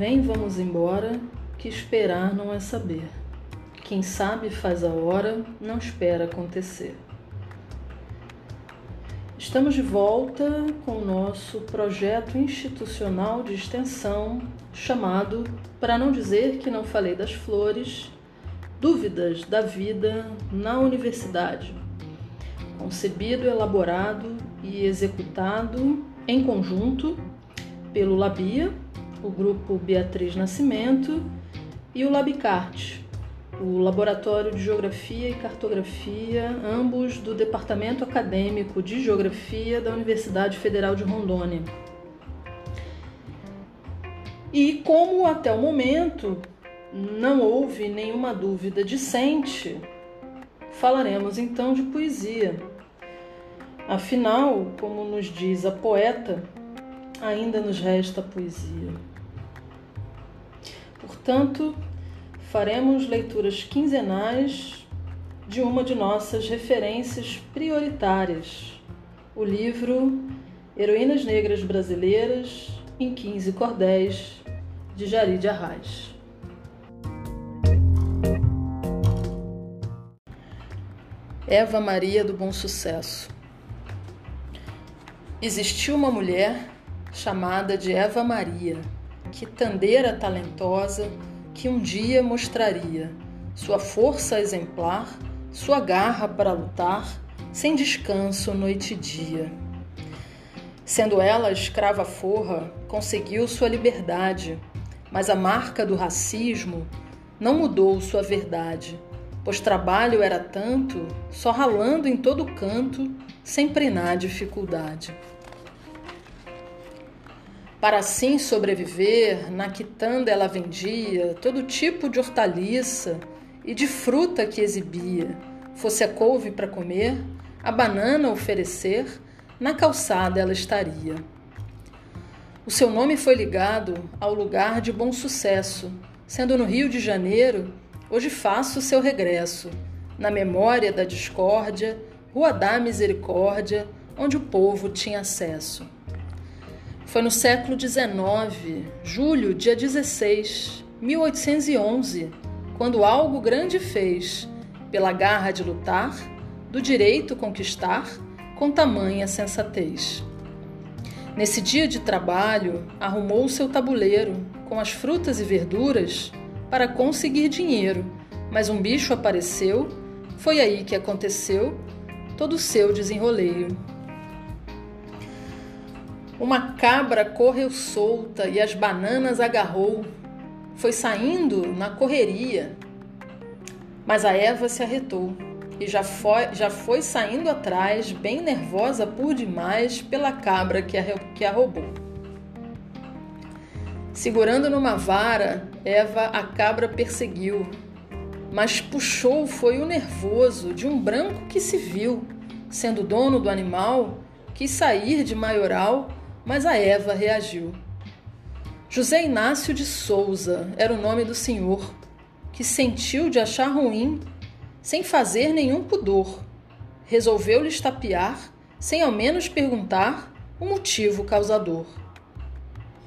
Vem, vamos embora, que esperar não é saber. Quem sabe faz a hora, não espera acontecer. Estamos de volta com o nosso projeto institucional de extensão chamado, para não dizer que não falei das flores, Dúvidas da Vida na Universidade. Concebido, elaborado e executado em conjunto pelo Labia, o grupo Beatriz Nascimento e o Labicart, o Laboratório de Geografia e Cartografia, ambos do Departamento Acadêmico de Geografia da Universidade Federal de Rondônia. E como até o momento não houve nenhuma dúvida decente, falaremos então de poesia. Afinal, como nos diz a poeta, ainda nos resta poesia. Portanto, faremos leituras quinzenais de uma de nossas referências prioritárias, o livro Heroínas Negras Brasileiras em 15 Cordéis, de Jari de Arraes. Eva Maria do Bom Sucesso. Existiu uma mulher chamada de Eva Maria, quitandeira talentosa, que um dia mostraria sua força exemplar, sua garra para lutar, sem descanso noite e dia. Sendo ela escrava forra, conseguiu sua liberdade, mas a marca do racismo não mudou sua verdade, pois trabalho era tanto, só ralando em todo canto, sem prenar dificuldade. Para assim sobreviver, na quitanda ela vendia todo tipo de hortaliça e de fruta que exibia. Fosse a couve para comer, a banana oferecer, na calçada ela estaria. O seu nome foi ligado ao lugar de bom sucesso, sendo no Rio de Janeiro, hoje faço seu regresso, na memória da discórdia, Rua da Misericórdia, onde o povo tinha acesso. Foi no século XIX, julho, dia 16, 1811, quando algo grande fez, pela garra de lutar, do direito conquistar, com tamanha sensatez. Nesse dia de trabalho, arrumou seu tabuleiro com as frutas e verduras para conseguir dinheiro, mas um bicho apareceu, foi aí que aconteceu todo o seu desenroleio. Uma cabra correu solta e as bananas agarrou. Foi saindo na correria. Mas a Eva se arretou e já foi, já foi saindo atrás, bem nervosa por demais, pela cabra que a, que a roubou. Segurando numa vara, Eva a cabra perseguiu, mas puxou foi o nervoso de um branco que se viu, sendo dono do animal, quis sair de maioral mas a Eva reagiu. José Inácio de Souza era o nome do senhor, que sentiu de achar ruim, sem fazer nenhum pudor. Resolveu lhe estapear, sem ao menos perguntar o motivo causador.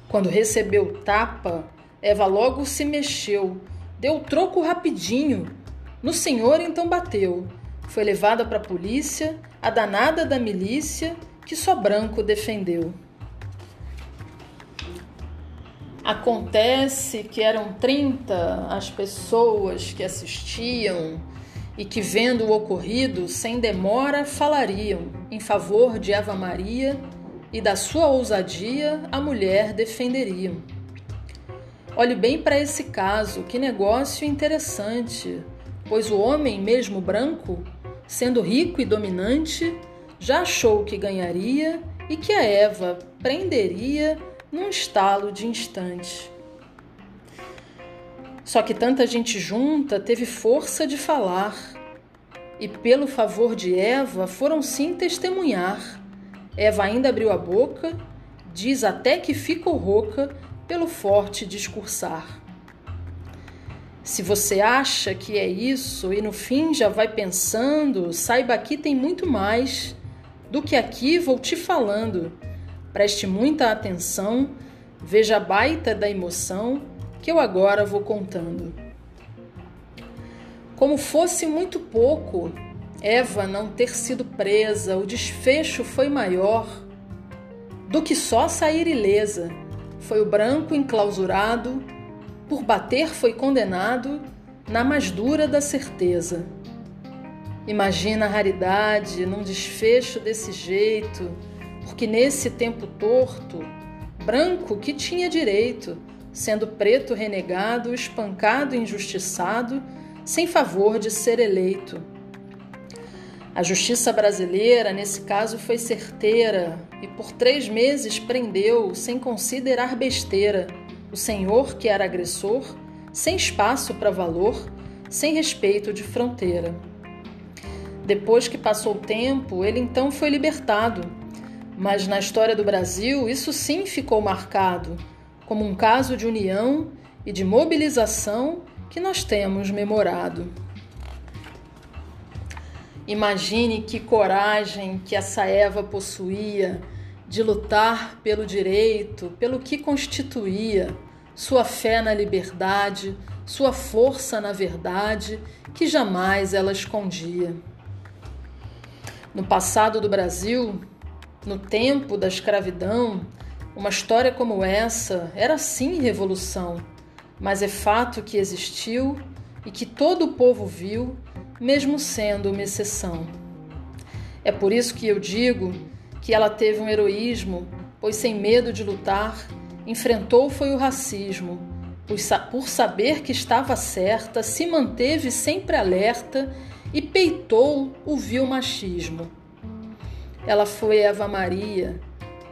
Quando recebeu tapa, Eva logo se mexeu, deu troco rapidinho. No senhor então bateu. Foi levada para a polícia, a danada da milícia, que só branco defendeu. Acontece que eram 30 as pessoas que assistiam e que, vendo o ocorrido, sem demora falariam em favor de Eva Maria e da sua ousadia a mulher defenderiam. Olhe bem para esse caso, que negócio interessante, pois o homem, mesmo branco, sendo rico e dominante, já achou que ganharia e que a Eva prenderia num estalo de instante. Só que tanta gente junta teve força de falar, e pelo favor de Eva foram sim testemunhar. Eva ainda abriu a boca, diz até que ficou rouca pelo forte discursar. Se você acha que é isso e no fim já vai pensando, saiba que tem muito mais do que aqui vou te falando Preste muita atenção, Veja a baita da emoção que eu agora vou contando. Como fosse muito pouco Eva não ter sido presa, o desfecho foi maior do que só sair ilesa. Foi o branco enclausurado, por bater foi condenado na mais dura da certeza. Imagina a raridade num desfecho desse jeito, porque nesse tempo torto, branco que tinha direito, sendo preto renegado, espancado, injustiçado, sem favor de ser eleito. A justiça brasileira, nesse caso, foi certeira e por três meses prendeu, sem considerar besteira, o senhor que era agressor, sem espaço para valor, sem respeito de fronteira. Depois que passou o tempo, ele então foi libertado. Mas na história do Brasil, isso sim ficou marcado como um caso de união e de mobilização que nós temos memorado. Imagine que coragem que essa Eva possuía de lutar pelo direito, pelo que constituía sua fé na liberdade, sua força na verdade, que jamais ela escondia. No passado do Brasil, no tempo da escravidão, uma história como essa era sim revolução, mas é fato que existiu e que todo o povo viu mesmo sendo uma exceção. É por isso que eu digo que ela teve um heroísmo, pois sem medo de lutar, enfrentou foi o racismo, por saber que estava certa, se manteve sempre alerta e peitou o vil machismo. Ela foi Eva Maria,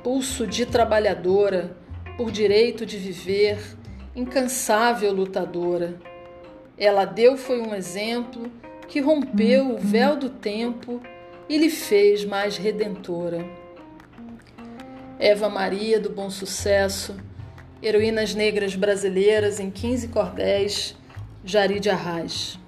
pulso de trabalhadora, por direito de viver, incansável lutadora. Ela deu foi um exemplo que rompeu o véu do tempo e lhe fez mais redentora. Eva Maria do Bom Sucesso, Heroínas Negras Brasileiras em 15 Cordéis, Jari de Arraes.